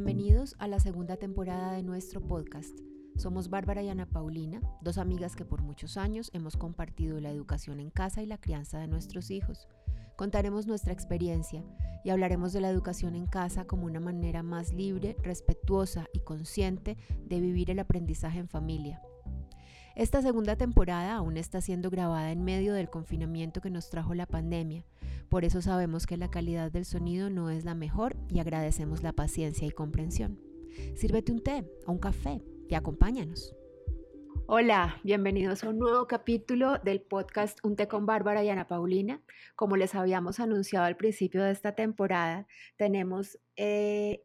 Bienvenidos a la segunda temporada de nuestro podcast. Somos Bárbara y Ana Paulina, dos amigas que por muchos años hemos compartido la educación en casa y la crianza de nuestros hijos. Contaremos nuestra experiencia y hablaremos de la educación en casa como una manera más libre, respetuosa y consciente de vivir el aprendizaje en familia. Esta segunda temporada aún está siendo grabada en medio del confinamiento que nos trajo la pandemia, por eso sabemos que la calidad del sonido no es la mejor y agradecemos la paciencia y comprensión. Sírvete un té o un café y acompáñanos. Hola, bienvenidos a un nuevo capítulo del podcast Un té con Bárbara y Ana Paulina. Como les habíamos anunciado al principio de esta temporada, tenemos eh,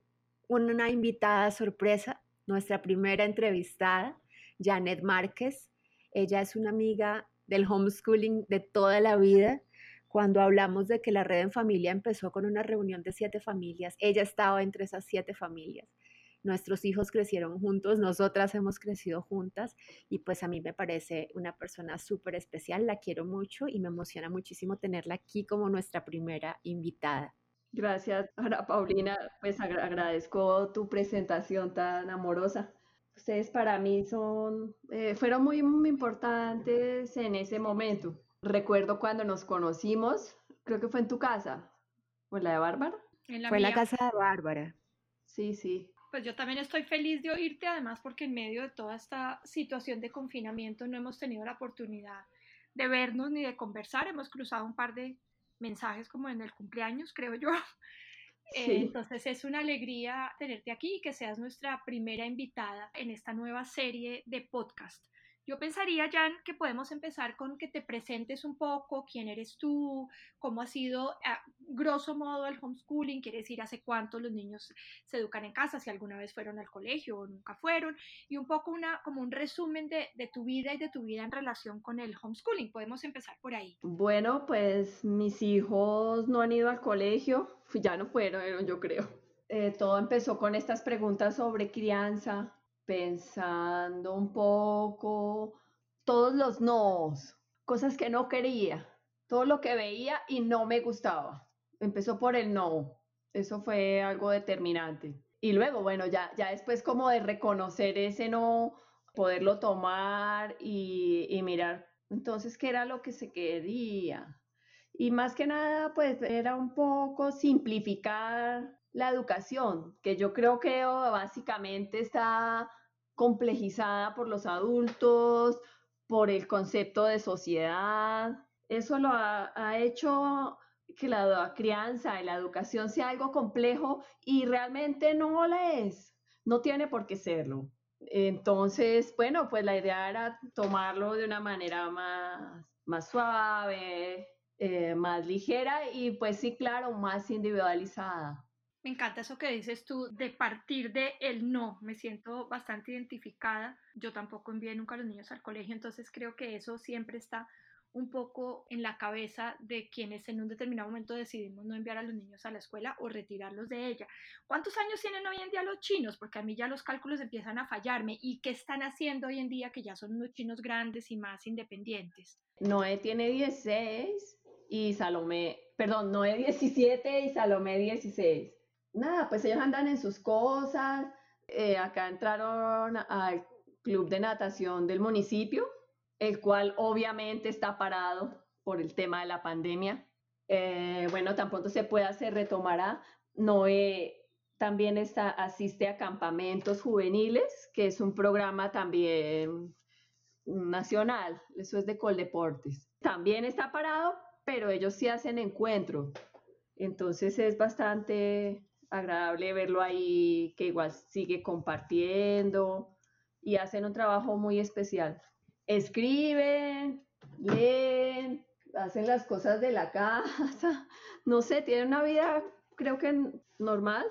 una invitada sorpresa, nuestra primera entrevistada. Janet Márquez. Ella es una amiga del homeschooling de toda la vida. Cuando hablamos de que la red en familia empezó con una reunión de siete familias, ella estaba entre esas siete familias. Nuestros hijos crecieron juntos, nosotras hemos crecido juntas y pues a mí me parece una persona súper especial, la quiero mucho y me emociona muchísimo tenerla aquí como nuestra primera invitada. Gracias, Ana Paulina, pues agradezco tu presentación tan amorosa ustedes para mí son, eh, fueron muy, muy importantes en ese momento. Recuerdo cuando nos conocimos, creo que fue en tu casa, o en la de Bárbara. fue en la casa de Bárbara. Sí, sí. Pues yo también estoy feliz de oírte, además porque en medio de toda esta situación de confinamiento no hemos tenido la oportunidad de vernos ni de conversar. Hemos cruzado un par de mensajes como en el cumpleaños, creo yo. Eh, entonces es una alegría tenerte aquí y que seas nuestra primera invitada en esta nueva serie de podcast. Yo pensaría, Jan, que podemos empezar con que te presentes un poco quién eres tú, cómo ha sido, a grosso modo, el homeschooling, quiere decir hace cuánto los niños se educan en casa, si alguna vez fueron al colegio o nunca fueron, y un poco una, como un resumen de, de tu vida y de tu vida en relación con el homeschooling. Podemos empezar por ahí. Bueno, pues mis hijos no han ido al colegio, ya no fueron, yo creo. Eh, todo empezó con estas preguntas sobre crianza, pensando un poco, todos los nos, cosas que no quería, todo lo que veía y no me gustaba. Empezó por el no, eso fue algo determinante. Y luego, bueno, ya, ya después como de reconocer ese no, poderlo tomar y, y mirar entonces qué era lo que se quería. Y más que nada, pues era un poco simplificar la educación, que yo creo que básicamente está complejizada por los adultos, por el concepto de sociedad. Eso lo ha, hecho que la crianza y la educación sea algo complejo y realmente no lo es, no tiene por qué serlo. Entonces, bueno, pues la idea era tomarlo de una manera más, más suave, eh, más ligera y pues sí, claro, más individualizada. Me encanta eso que dices tú de partir de el no. Me siento bastante identificada. Yo tampoco envié nunca a los niños al colegio, entonces creo que eso siempre está un poco en la cabeza de quienes en un determinado momento decidimos no enviar a los niños a la escuela o retirarlos de ella. ¿Cuántos años tienen hoy en día los chinos? Porque a mí ya los cálculos empiezan a fallarme. ¿Y qué están haciendo hoy en día que ya son unos chinos grandes y más independientes? Noé tiene 16 y Salomé, perdón, Noé 17 y Salomé 16 nada, pues ellos andan en sus cosas. Eh, acá entraron al club de natación del municipio, el cual obviamente está parado por el tema de la pandemia. Eh, bueno, tan pronto se pueda, se retomará. Noé también está, asiste a campamentos juveniles, que es un programa también nacional, eso es de Coldeportes. También está parado, pero ellos sí hacen encuentro. Entonces es bastante agradable verlo ahí, que igual sigue compartiendo y hacen un trabajo muy especial. Escriben, leen, hacen las cosas de la casa, no sé, tienen una vida creo que normal,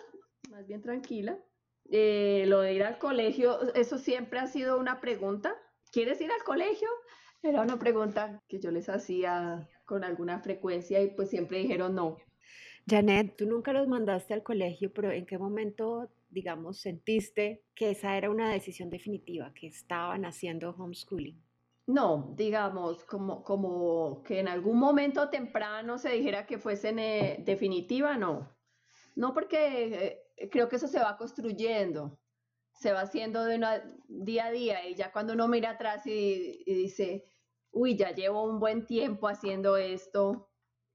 más bien tranquila. Eh, lo de ir al colegio, eso siempre ha sido una pregunta. ¿Quieres ir al colegio? Era una pregunta que yo les hacía con alguna frecuencia y pues siempre dijeron no. Janet, tú nunca los mandaste al colegio, pero ¿en qué momento, digamos, sentiste que esa era una decisión definitiva, que estaban haciendo homeschooling? No, digamos, como, como que en algún momento temprano se dijera que fuese definitiva, no. No porque eh, creo que eso se va construyendo, se va haciendo de una día a día y ya cuando uno mira atrás y, y dice, uy, ya llevo un buen tiempo haciendo esto,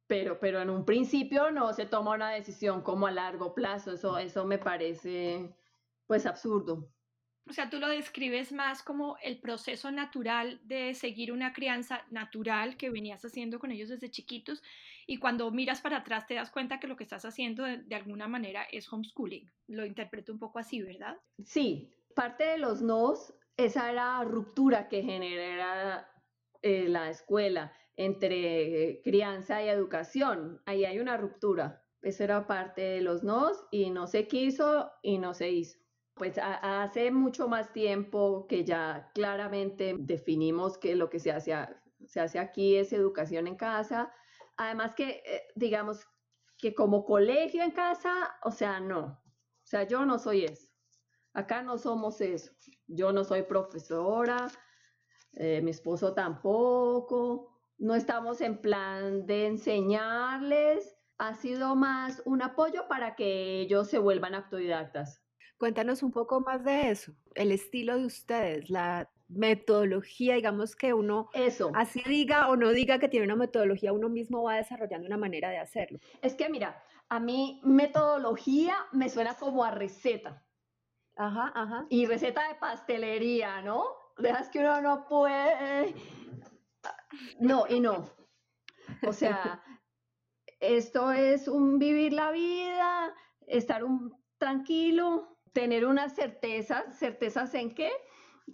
pero, pero en un principio no se toma una decisión como a largo plazo, eso, eso me parece pues absurdo. O sea, tú lo describes más como el proceso natural de seguir una crianza natural que venías haciendo con ellos desde chiquitos y cuando miras para atrás te das cuenta que lo que estás haciendo de, alguna manera es homeschooling. Lo interpreto un poco así, ¿verdad? Sí, parte de los nos, esa era ruptura que genera eh, la escuela entre crianza y educación. Ahí hay una ruptura. Eso era parte de los nos y no se quiso y no se hizo. Pues hace mucho más tiempo que ya claramente definimos que lo que se hace, se hace aquí es educación en casa. Además que, eh, digamos, que como colegio en casa, o sea, no. O sea, yo no soy eso. Acá no somos eso. Yo no soy profesora, eh, mi esposo tampoco. No estamos en plan de enseñarles. Ha sido más un apoyo para que ellos se vuelvan autodidactas. Cuéntanos un poco más de eso, el estilo de ustedes, la metodología, digamos que uno, eso. así diga o no diga que tiene una metodología, uno mismo va desarrollando una manera de hacerlo. Es que mira, a mí metodología me suena como a receta. Ajá, ajá. Y receta de pastelería, ¿no? Dejas que uno no puede. No, y no. O sea, esto es un vivir la vida, estar un tranquilo, tener unas certezas, certezas en qué,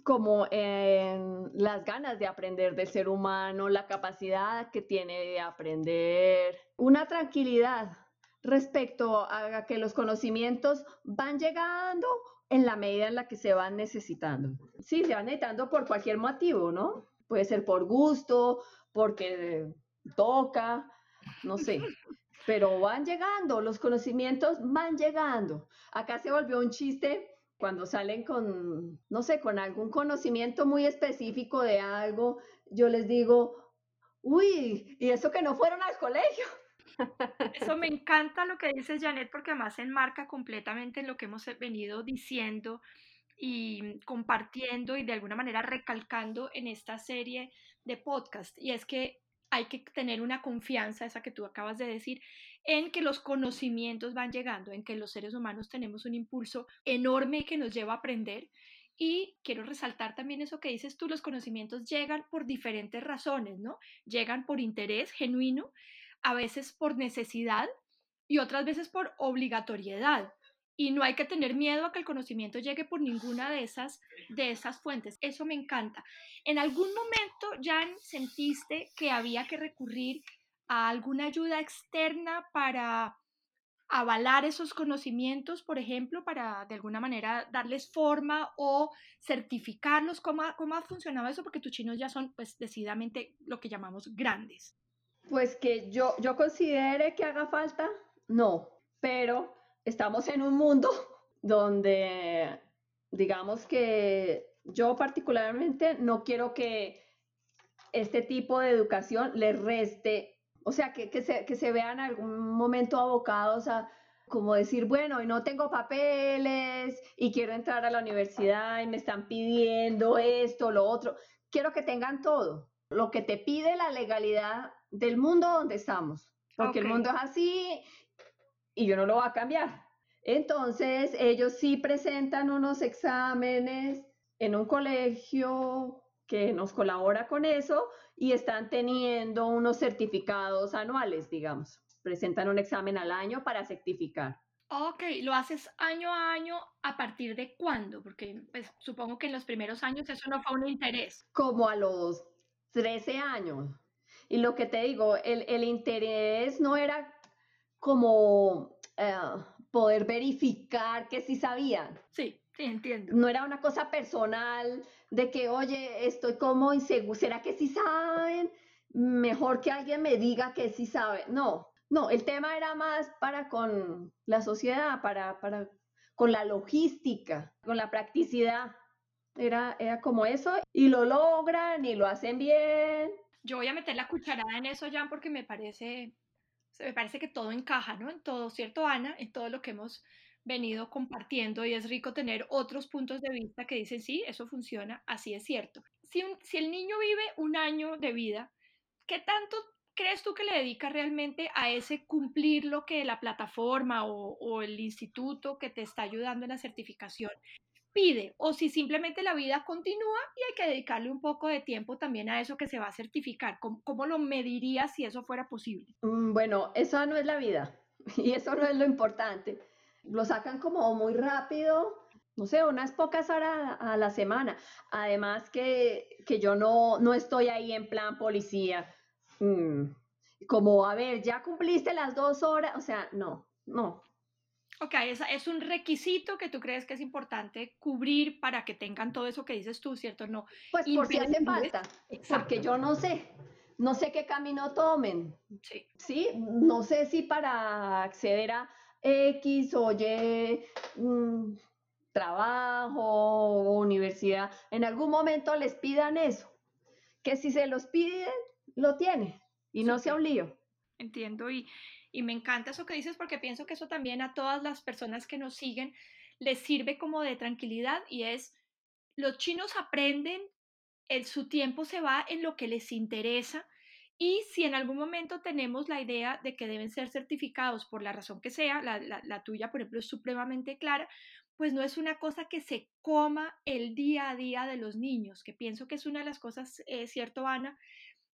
como en las ganas de aprender del ser humano, la capacidad que tiene de aprender, una tranquilidad respecto a que los conocimientos van llegando en la medida en la que se van necesitando. Sí, se van necesitando por cualquier motivo, ¿no? Puede ser por gusto, porque toca, no sé pero van llegando, los conocimientos van llegando. Acá se volvió un chiste cuando salen con, no sé, con algún conocimiento muy específico de algo, yo les digo, uy, y eso que no fueron al colegio. Eso me encanta lo que dices, Janet, porque además enmarca completamente en lo que hemos venido diciendo y compartiendo y de alguna manera recalcando en esta serie de podcast. Y es que hay que tener una confianza, esa que tú acabas de decir, en que los conocimientos van llegando, en que los seres humanos tenemos un impulso enorme que nos lleva a aprender. Y quiero resaltar también eso que dices tú, los conocimientos llegan por diferentes razones, ¿no? Llegan por interés genuino, a veces por necesidad y otras veces por obligatoriedad y no hay que tener miedo a que el conocimiento llegue por ninguna de esas, de esas fuentes. Eso me encanta. ¿En algún momento, Jan, sentiste que había que recurrir a alguna ayuda externa para avalar esos conocimientos, por ejemplo, para de alguna manera darles forma o certificarlos? ¿Cómo, cómo ha funcionado eso? Porque tus chinos ya son, pues, decididamente lo que llamamos grandes. Pues que yo, yo considere que haga falta, no, pero estamos en un mundo donde, digamos que yo particularmente no quiero que este tipo de educación le reste, o sea, que, se, que se vean en algún momento abocados a como decir, bueno, y no tengo papeles y quiero entrar a la universidad y me están pidiendo esto, lo otro. Quiero que tengan todo, lo que te pide la legalidad del mundo donde estamos, porque el mundo es así y yo no lo voy a cambiar. Entonces, ellos sí presentan unos exámenes en un colegio que nos colabora con eso y están teniendo unos certificados anuales, digamos. Presentan un examen al año para certificar. Ok, ¿lo haces año a año a partir de cuándo? Porque pues, supongo que en los primeros años eso no fue un interés. Como a los 13 años. Y lo que te digo, el, interés no era como eh, poder verificar que sí sabían. Sí, sí, entiendo. No era una cosa personal de que, oye, estoy como inseguro, ¿será que sí saben? Mejor que alguien me diga que sí sabe. No, no, el tema era más para con la sociedad, para, para con la logística, con la practicidad. Era, era como eso y lo logran y lo hacen bien. Yo voy a meter la cucharada en eso, Jan, porque me parece me parece que todo encaja, ¿no? En todo, ¿cierto, Ana? En todo lo que hemos venido compartiendo y es rico tener otros puntos de vista que dicen, sí, eso funciona, así es cierto. Si, si el niño vive un año de vida, ¿qué tanto crees tú que le dedica realmente a ese cumplir lo que la plataforma o, o, el instituto que te está ayudando en la certificación pide? O si simplemente la vida continúa y hay que dedicarle un poco de tiempo también a eso que se va a certificar. ¿Cómo, cómo lo medirías si eso fuera posible? Mm, bueno, eso no es la vida y eso no es lo importante. Lo sacan como muy rápido no sé, unas pocas horas a la semana. Además que, que yo no, no estoy ahí en plan policía Mm, como, a ver, ya cumpliste las dos horas, o sea, no, no. Ok, es, es un requisito que tú crees que es importante cubrir para que tengan todo eso que dices tú, ¿cierto? No. Pues por si hace falta, porque yo no sé, no sé qué camino tomen. Sí. Sí, no sé si para acceder a X o Y mm, trabajo o universidad, en algún momento les pidan eso. Que si se los piden, lo tiene y no sea un lío. Entiendo y, y me encanta eso que dices porque pienso que eso también a todas las personas que nos siguen les sirve como de tranquilidad y es, los chinos aprenden, el, su tiempo se va en lo que les interesa y si en algún momento tenemos la idea de que deben ser certificados por la razón que sea, la, la, tuya, por ejemplo, es supremamente clara, pues no es una cosa que se coma el día a día de los niños, que pienso que es una de las cosas, eh, cierto, Ana,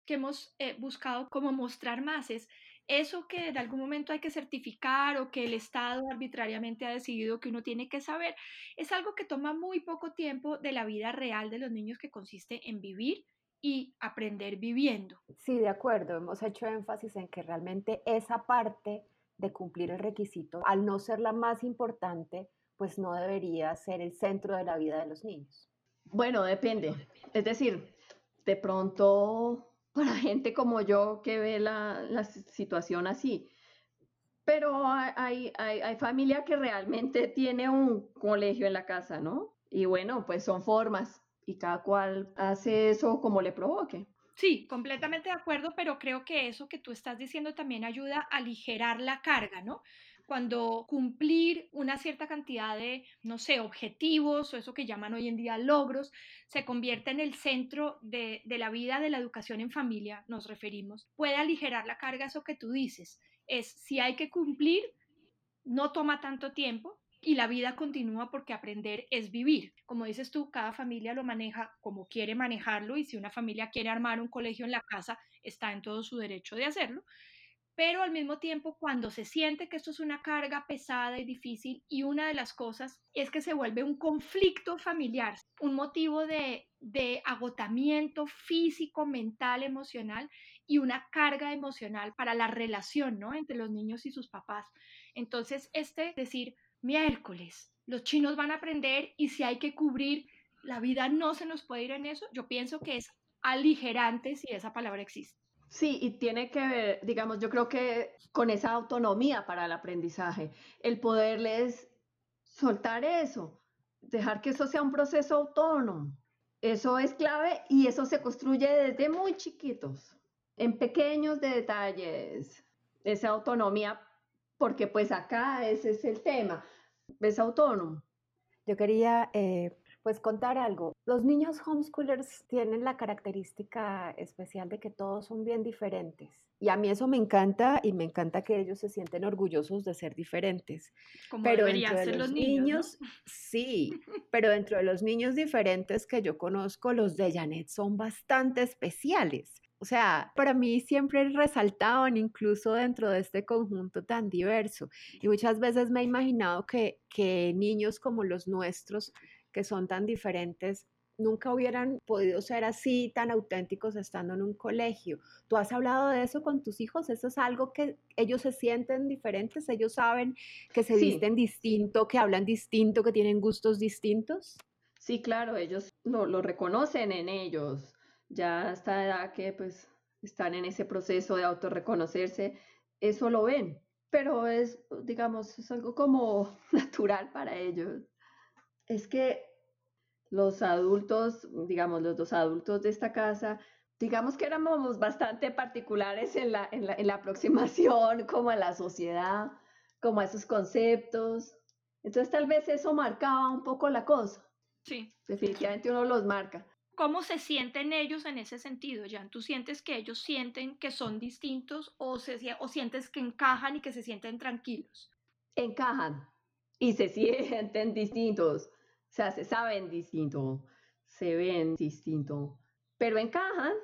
que hemos eh, buscado como mostrar más es eso que en algún momento hay que certificar o que el Estado arbitrariamente ha decidido que uno tiene que saber, es algo que toma muy poco tiempo de la vida real de los niños que consiste en vivir y aprender viviendo. Sí, de acuerdo, hemos hecho énfasis en que realmente esa parte de cumplir el requisito, al no ser la más importante, pues no debería ser el centro de la vida de los niños. Bueno, depende. Es decir, de pronto para gente como yo que ve la, situación así. Pero hay, hay, hay, familia que realmente tiene un colegio en la casa, ¿no? Y bueno, pues son formas y cada cual hace eso como le provoque. Sí, completamente de acuerdo, pero creo que eso que tú estás diciendo también ayuda a aligerar la carga, ¿no? Cuando cumplir una cierta cantidad de, no sé, objetivos o eso que llaman hoy en día logros, se convierte en el centro de, de, la vida de la educación en familia, nos referimos, puede aligerar la carga, eso que tú dices. Es si hay que cumplir, no toma tanto tiempo y la vida continúa porque aprender es vivir. Como dices tú, cada familia lo maneja como quiere manejarlo y si una familia quiere armar un colegio en la casa, está en todo su derecho de hacerlo pero al mismo tiempo cuando se siente que esto es una carga pesada y difícil y una de las cosas es que se vuelve un conflicto familiar, un motivo de, de agotamiento físico, mental, emocional y una carga emocional para la relación ¿no? entre los niños y sus papás. Entonces, este decir, miércoles, los chinos van a aprender y si hay que cubrir, la vida no se nos puede ir en eso, yo pienso que es aligerante si esa palabra existe. Sí, y tiene que ver, digamos, yo creo que con esa autonomía para el aprendizaje, el poderles soltar eso, dejar que eso sea un proceso autónomo. Eso es clave y eso se construye desde muy chiquitos, en pequeños detalles, esa autonomía, porque pues acá ese es el tema, es autónomo. Yo quería eh, pues contar algo. Los niños homeschoolers tienen la característica especial de que todos son bien diferentes. Y a mí eso me encanta y me encanta que ellos se sienten orgullosos de ser diferentes. Como pero dentro de los, niños, sí, pero dentro de los niños diferentes que yo conozco, los de Janet son bastante especiales. O sea, para mí siempre resaltaban incluso dentro de este conjunto tan diverso. Y muchas veces me he imaginado que, que niños como los nuestros que son tan diferentes nunca hubieran podido ser así tan auténticos estando en un colegio. ¿Tú has hablado de eso con tus hijos? ¿Eso es algo que ellos se sienten diferentes? ¿Ellos saben que se visten distinto, que hablan distinto, que tienen gustos distintos? Sí, claro, ellos lo, lo reconocen en ellos. Ya hasta edad que pues están en ese proceso de autorreconocerse, eso lo ven. Pero es, digamos, es algo como natural para ellos es que los adultos, digamos, los dos adultos de esta casa, digamos que éramos bastante particulares en la, en la, aproximación como a la sociedad, como a esos conceptos. Entonces tal vez eso marcaba un poco la cosa. Sí. Definitivamente uno los marca. ¿Cómo se sienten ellos en ese sentido, Jan? ¿Tú sientes que ellos sienten que son distintos o, se, o sientes que encajan y que se sienten tranquilos? Encajan y se sienten distintos. O sea, se saben distinto, se ven distinto, pero encajan.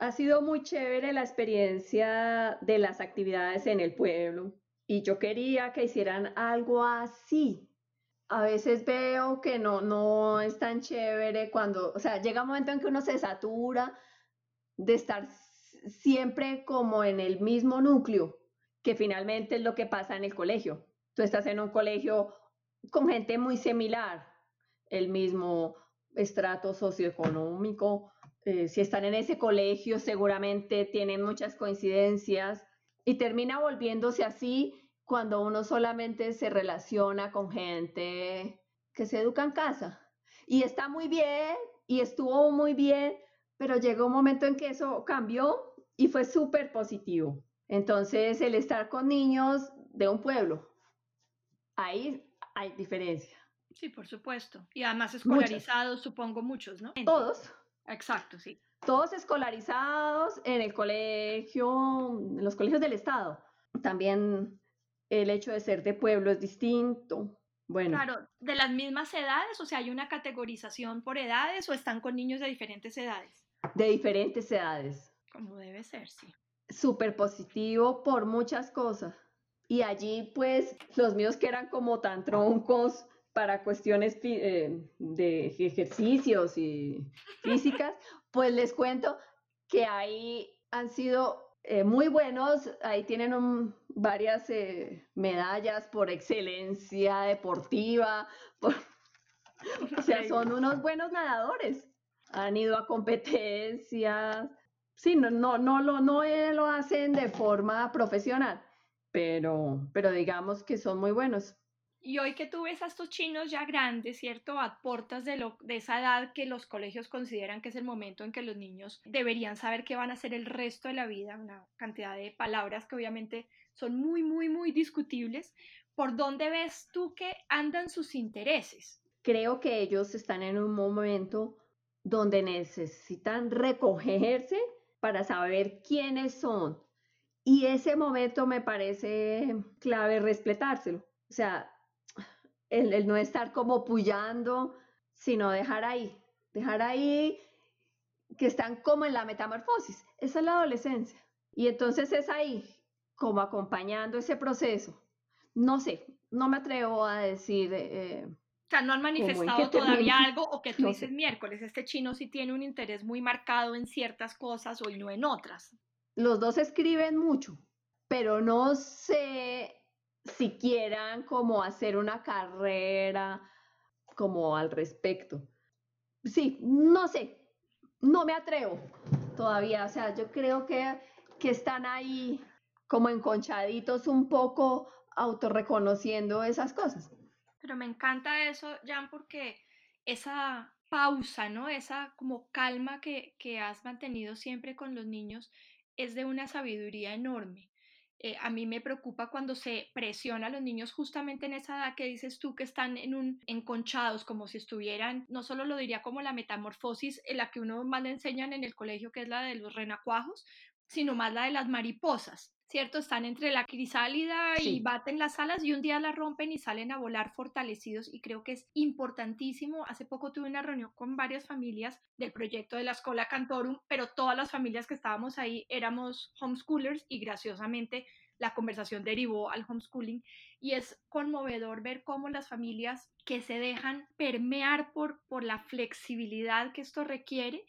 Ha sido muy chévere la experiencia de las actividades en el pueblo y yo quería que hicieran algo así, a veces veo que no, no es tan chévere cuando, o sea, llega un momento en que uno se satura de estar siempre como en el mismo núcleo, que finalmente es lo que pasa en el colegio. Tú estás en un colegio con gente muy similar, el mismo estrato socioeconómico. Eh, si están en ese colegio, seguramente tienen muchas coincidencias y termina volviéndose así cuando uno solamente se relaciona con gente que se educa en casa. Y está muy bien y estuvo muy bien, pero llegó un momento en que eso cambió y fue súper positivo. Entonces, el estar con niños de un pueblo, ahí hay diferencia. Sí, por supuesto. Y además escolarizados, supongo muchos, ¿no? Todos. Exacto, sí. Todos escolarizados en el colegio, en los colegios del Estado. También el hecho de ser de pueblo es distinto. Bueno. Claro, de las mismas edades, o sea, hay una categorización por edades o están con niños de diferentes edades. De diferentes edades. Como debe ser, sí. Súper positivo por muchas cosas. Y allí, pues, los míos que eran como tan troncos para cuestiones eh, de ejercicios y físicas, pues les cuento que ahí han sido eh, muy buenos, ahí tienen varias eh, medallas por excelencia deportiva, o sea, son unos buenos nadadores, han ido a competencias, sí, no, no, no, lo, no lo hacen de forma profesional, pero, pero digamos que son muy buenos. Y hoy que tú ves a estos chinos ya grandes, ¿cierto? Aportas de, lo, de esa edad que los colegios consideran que es el momento en que los niños deberían saber qué van a hacer el resto de la vida, una cantidad de palabras que obviamente son muy, muy, muy discutibles. ¿Por dónde ves tú que andan sus intereses? Creo que ellos están en un momento donde necesitan recogerse para saber quiénes son. Y ese momento me parece clave respetárselo. O sea, el, no estar como puyando, sino dejar ahí, dejar ahí que están como en la metamorfosis. Esa es la adolescencia. Y entonces es ahí, como acompañando ese proceso. No sé, no me atrevo a decir... Eh, o sea, no han manifestado todavía algo o que tú dices miércoles, este chino sí tiene un interés muy marcado en ciertas cosas o no en otras. Los dos escriben mucho, pero no sé si quieran como hacer una carrera como al respecto. Sí, no sé, no me atrevo todavía, o sea, yo creo que, que están ahí como enconchaditos un poco autorreconociendo esas cosas. Pero me encanta eso, Jan, porque esa pausa, ¿no? Esa como calma que, que has mantenido siempre con los niños es de una sabiduría enorme. Eh, a mí me preocupa cuando se presiona a los niños justamente en esa edad que dices tú que están en un enconchados como si estuvieran, no solo lo diría como la metamorfosis en la que uno más le enseñan en el colegio que es la de los renacuajos, sino más la de las mariposas, ¿cierto? Están entre la crisálida y baten las alas y un día la rompen y salen a volar fortalecidos y creo que es importantísimo. Hace poco tuve una reunión con varias familias del proyecto de la Escuela Cantorum, pero todas las familias que estábamos ahí éramos homeschoolers y graciosamente la conversación derivó al homeschooling y es conmovedor ver cómo las familias que se dejan permear por, por la flexibilidad que esto requiere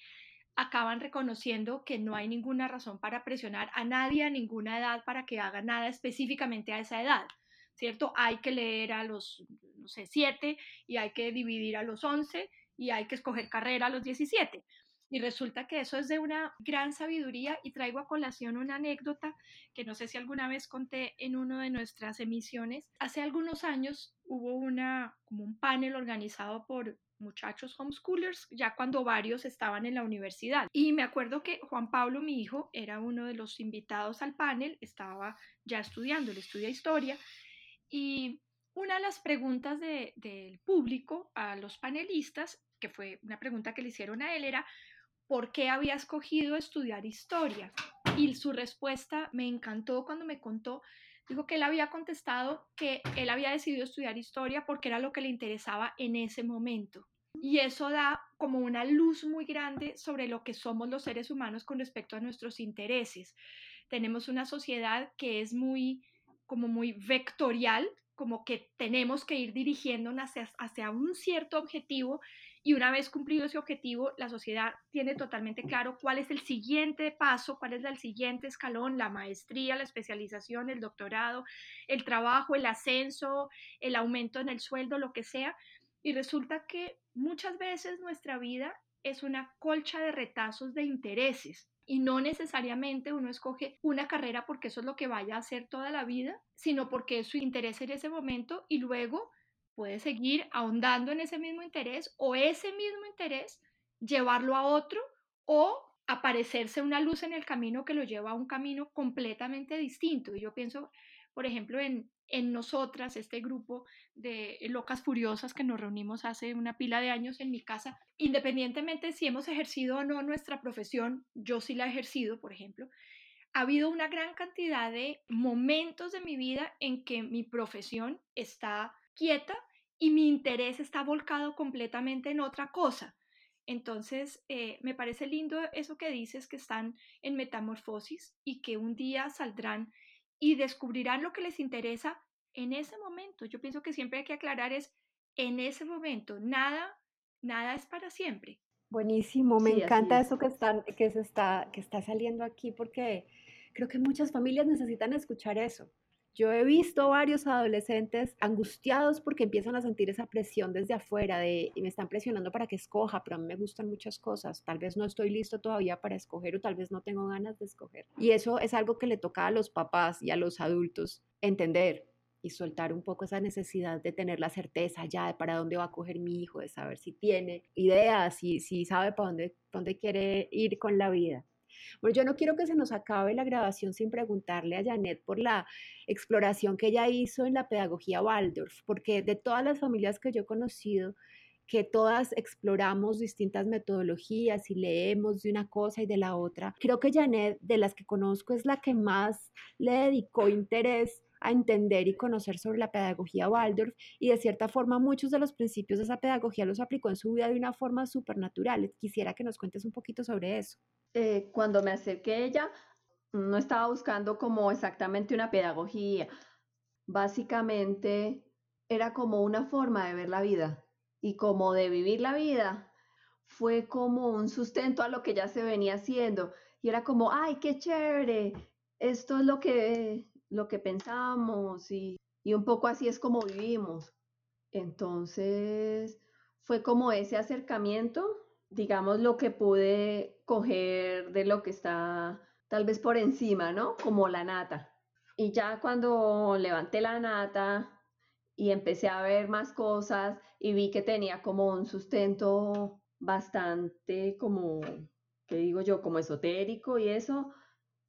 acaban reconociendo que no hay ninguna razón para presionar a nadie a ninguna edad para que haga nada específicamente a esa edad, ¿cierto? Hay que leer a los, no sé, 7 y hay que dividir a los 11 y hay que escoger carrera a los 17. Y resulta que eso es de una gran sabiduría y traigo a colación una anécdota que no sé si alguna vez conté en una de nuestras emisiones. Hace algunos años hubo una, como un panel organizado por muchachos homeschoolers, ya cuando varios estaban en la universidad. Y me acuerdo que Juan Pablo, mi hijo, era uno de los invitados al panel, estaba ya estudiando, él estudia historia, y una de las preguntas del público a los panelistas, que fue una pregunta que le hicieron a él, era ¿por qué había escogido estudiar historia? Y su respuesta me encantó cuando me contó, dijo que él había contestado que él había decidido estudiar historia porque era lo que le interesaba en ese momento. Y eso da como una luz muy grande sobre lo que somos los seres humanos con respecto a nuestros intereses. Tenemos una sociedad que es muy como muy vectorial, como que tenemos que ir dirigiéndonos hacia, hacia, un cierto objetivo y una vez cumplido ese objetivo, la sociedad tiene totalmente claro cuál es el siguiente paso, cuál es el siguiente escalón, la maestría, la especialización, el doctorado, el trabajo, el ascenso, el aumento en el sueldo, lo que sea. Y resulta que muchas veces nuestra vida es una colcha de retazos de intereses y no necesariamente uno escoge una carrera porque eso es lo que vaya a hacer toda la vida, sino porque es su interés en ese momento y luego puede seguir ahondando en ese mismo interés o ese mismo interés llevarlo a otro o aparecerse una luz en el camino que lo lleva a un camino completamente distinto. Y yo pienso, por ejemplo, en, en nosotras, este grupo de locas furiosas que nos reunimos hace una pila de años en mi casa, independientemente si hemos ejercido o no nuestra profesión, yo sí la he ejercido, por ejemplo, ha habido una gran cantidad de momentos de mi vida en que mi profesión está quieta y mi interés está volcado completamente en otra cosa. Entonces, eh, me parece lindo eso que dices, que están en metamorfosis y que un día saldrán y descubrirán lo que les interesa en ese momento. Yo pienso que siempre hay que aclarar es en ese momento, nada, nada es para siempre. Buenísimo, me encanta eso que, están, que, se está, que está saliendo aquí porque creo que muchas familias necesitan escuchar eso. Yo he visto varios adolescentes angustiados porque empiezan a sentir esa presión desde afuera de me están presionando para que escoja, pero a mí me gustan muchas cosas. Tal vez no estoy listo todavía para escoger o tal vez no tengo ganas de escoger. Y eso es algo que le toca a los papás y a los adultos entender y soltar un poco esa necesidad de tener la certeza ya de para dónde va a coger mi hijo, de saber si tiene ideas, si, si sabe para dónde quiere ir con la vida. Bueno, yo no quiero que se nos acabe la grabación sin preguntarle a Janet por la exploración que ella hizo en la pedagogía Waldorf, porque de todas las familias que yo he conocido, que todas exploramos distintas metodologías y leemos de una cosa y de la otra. Creo que Janet, de las que conozco, es la que más le dedicó interés a entender y conocer sobre la pedagogía Waldorf y de cierta forma muchos de los principios de esa pedagogía los aplicó en su vida de una forma supernatural. Quisiera que nos cuentes un poquito sobre eso. Eh, cuando me acerqué a ella, no estaba buscando como exactamente una pedagogía. Básicamente era como una forma de ver la vida y como de vivir la vida. Fue como un sustento a lo que ya se venía haciendo. Y era como, ay, qué chévere, esto es lo que, lo que pensamos y, y un poco así es como vivimos. Entonces, fue como ese acercamiento digamos, lo que pude coger de lo que está tal vez por encima, ¿no? Como la nata. Y ya cuando levanté la nata y empecé a ver más cosas y vi que tenía como un sustento bastante como, ¿qué digo yo? Como esotérico y eso,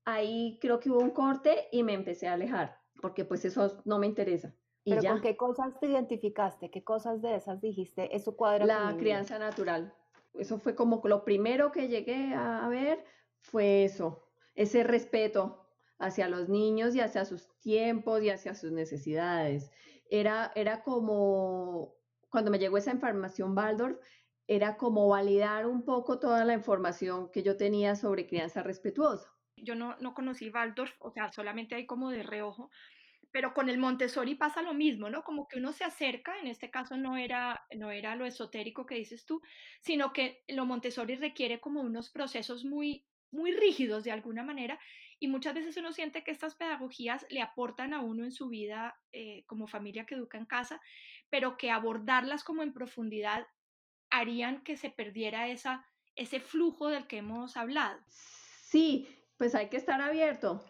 ahí creo que hubo un corte y me empecé a alejar, porque pues eso no me interesa. ¿Pero con qué cosas te identificaste? ¿Qué cosas de esas dijiste? Eso cuadra La crianza natural eso fue como lo primero que llegué a ver fue eso, ese respeto hacia los niños y hacia sus tiempos y hacia sus necesidades. Era, era como, cuando me llegó esa información Baldor, era como validar un poco toda la información que yo tenía sobre crianza respetuosa. Yo no, no conocí Waldorf, o sea, solamente hay como de reojo, pero con el Montessori pasa lo mismo, ¿no? Como que uno se acerca, en este caso no era, no era lo esotérico que dices tú, sino que lo Montessori requiere como unos procesos muy, muy rígidos de alguna manera y muchas veces uno siente que estas pedagogías le aportan a uno en su vida eh, como familia que educa en casa, pero que abordarlas como en profundidad harían que se perdiera esa, ese flujo del que hemos hablado. Sí, pues hay que estar abierto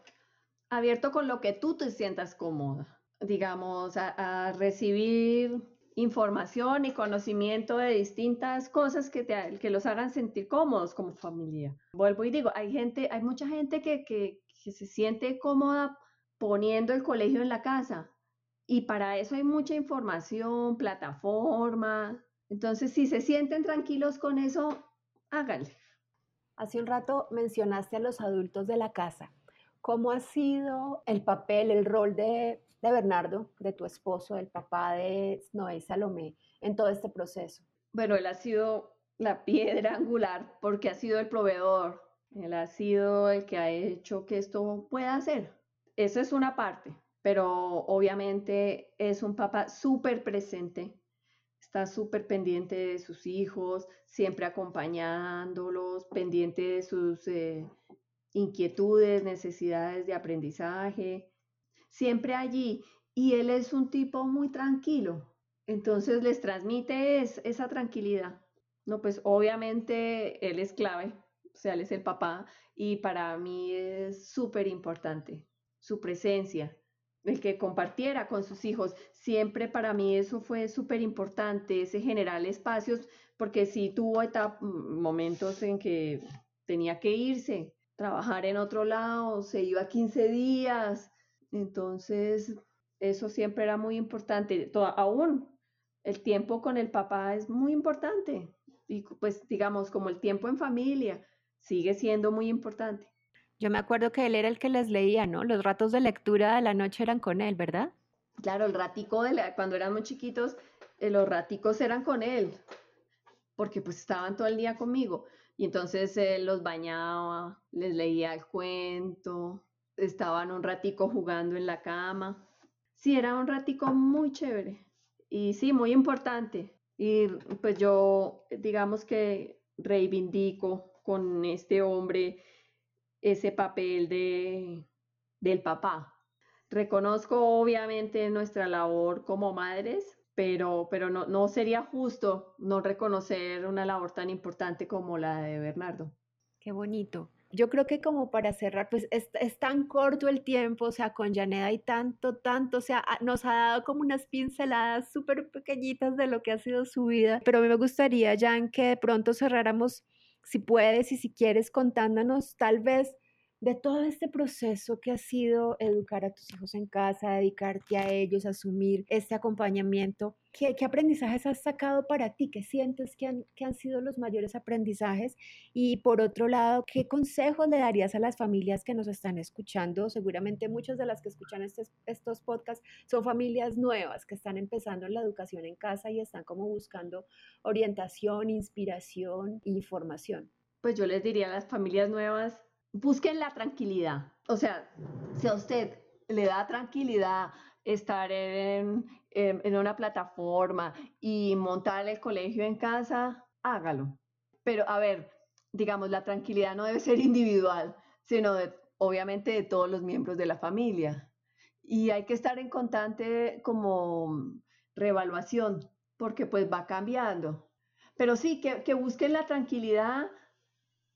abierto con lo que tú te sientas cómoda, digamos, a, recibir información y conocimiento de distintas cosas que, te, que los hagan sentir cómodos como familia. Vuelvo y digo, hay gente, hay mucha gente que, que, se siente cómoda poniendo el colegio en la casa, Y para eso hay mucha información, plataforma. Entonces, si se sienten tranquilos con eso, háganle. Hace un rato mencionaste a los adultos de la casa. ¿Cómo ha sido el papel, el rol de, Bernardo, de tu esposo, el papá de Noé y Salomé, en todo este proceso? Bueno, él ha sido la piedra angular porque ha sido el proveedor, él ha sido el que ha hecho que esto pueda ser. Eso es una parte, pero obviamente es un papá súper presente, está súper pendiente de sus hijos, siempre acompañándolos, pendiente de sus eh, inquietudes, necesidades de aprendizaje, siempre allí. Y él es un tipo muy tranquilo, entonces les transmite esa tranquilidad. No, pues obviamente él es clave, o sea, él es el papá y para mí es súper importante su presencia, el que compartiera con sus hijos. Siempre para mí eso fue súper importante, ese generar espacios, porque sí tuvo momentos en que tenía que irse, trabajar en otro lado, se iba 15 días, entonces eso siempre era muy importante. aún el tiempo con el papá es muy importante y pues digamos como el tiempo en familia sigue siendo muy importante. Yo me acuerdo que él era el que les leía, ¿no? Los ratos de lectura de la noche eran con él, ¿verdad? Claro, el ratico de la, cuando muy chiquitos, eh, los raticos eran con él, porque pues estaban todo el día conmigo. Y entonces él los bañaba, les leía el cuento, estaban un ratico jugando en la cama. Sí, era un ratico muy chévere y sí, muy importante. Y pues yo, digamos que reivindico con este hombre ese papel de, del papá. Reconozco obviamente nuestra labor como madres, pero, pero no, no sería justo no reconocer una labor tan importante como la de Bernardo. Qué bonito. Yo creo que como para cerrar, pues es, es, tan corto el tiempo, o sea, con Janet hay tanto, tanto, o sea, nos ha dado como unas pinceladas súper pequeñitas de lo que ha sido su vida, pero a mí me gustaría, Jan, que de pronto cerráramos, si puedes y si quieres, contándonos tal vez de todo este proceso que ha sido educar a tus hijos en casa, dedicarte a ellos, asumir este acompañamiento, ¿qué, aprendizajes has sacado para ti? ¿Qué sientes que han, que han sido los mayores aprendizajes? Y por otro lado, ¿qué consejos le darías a las familias que nos están escuchando? Seguramente muchas de las que escuchan estos, podcasts son familias nuevas que están empezando la educación en casa y están como buscando orientación, inspiración información. Pues yo les diría a las familias nuevas busquen la tranquilidad. O sea, si a usted le da tranquilidad estar en, una plataforma y montar el colegio en casa, hágalo. Pero a ver, digamos, la tranquilidad no debe ser individual, sino obviamente de todos los miembros de la familia. Y hay que estar en constante como reevaluación, porque pues va cambiando. Pero sí, que busquen la tranquilidad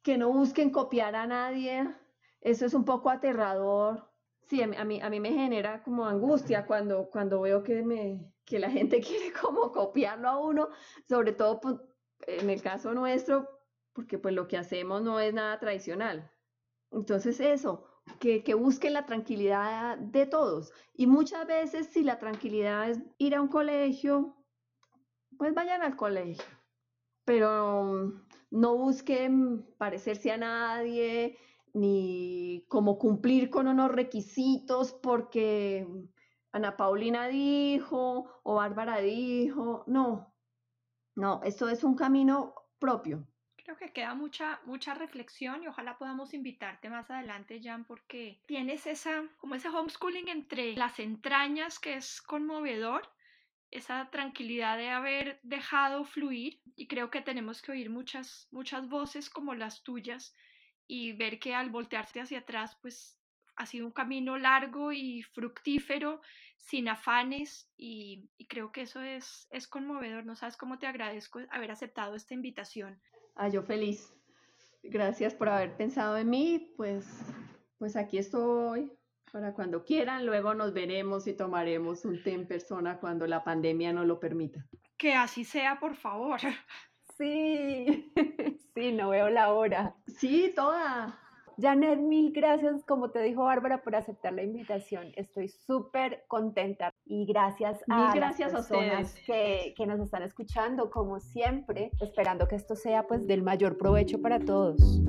que no busquen copiar a nadie, eso es un poco aterrador. Sí, a mí, a mí, me genera como angustia cuando, cuando veo que, me, que la gente quiere como copiarlo a uno, sobre todo pues, en el caso nuestro, porque pues lo que hacemos no es nada tradicional. Entonces eso, que, que, busquen la tranquilidad de todos. Y muchas veces si la tranquilidad es ir a un colegio, pues vayan al colegio. Pero no busquen parecerse a nadie, ni como cumplir con unos requisitos porque Ana Paulina dijo o Bárbara dijo, no, no, esto es un camino propio. Creo que queda mucha, mucha reflexión y ojalá podamos invitarte más adelante, Jan, porque tienes esa, como ese homeschooling entre las entrañas que es conmovedor esa tranquilidad de haber dejado fluir y creo que tenemos que oír muchas, muchas voces como las tuyas y ver que al voltearte hacia atrás pues ha sido un camino largo y fructífero, sin afanes y, creo que eso es, es conmovedor. No sabes cómo te agradezco haber aceptado esta invitación. Ah, yo feliz. Gracias por haber pensado en mí, pues, pues aquí estoy para cuando quieran, luego nos veremos y tomaremos un té en persona cuando la pandemia no lo permita. Que así sea, por favor. Sí, sí, no veo la hora. Sí, toda. Janet, mil gracias, como te dijo Bárbara, por aceptar la invitación. Estoy súper contenta y gracias a gracias las personas que, que, nos están escuchando, como siempre, esperando que esto sea pues del mayor provecho para todos.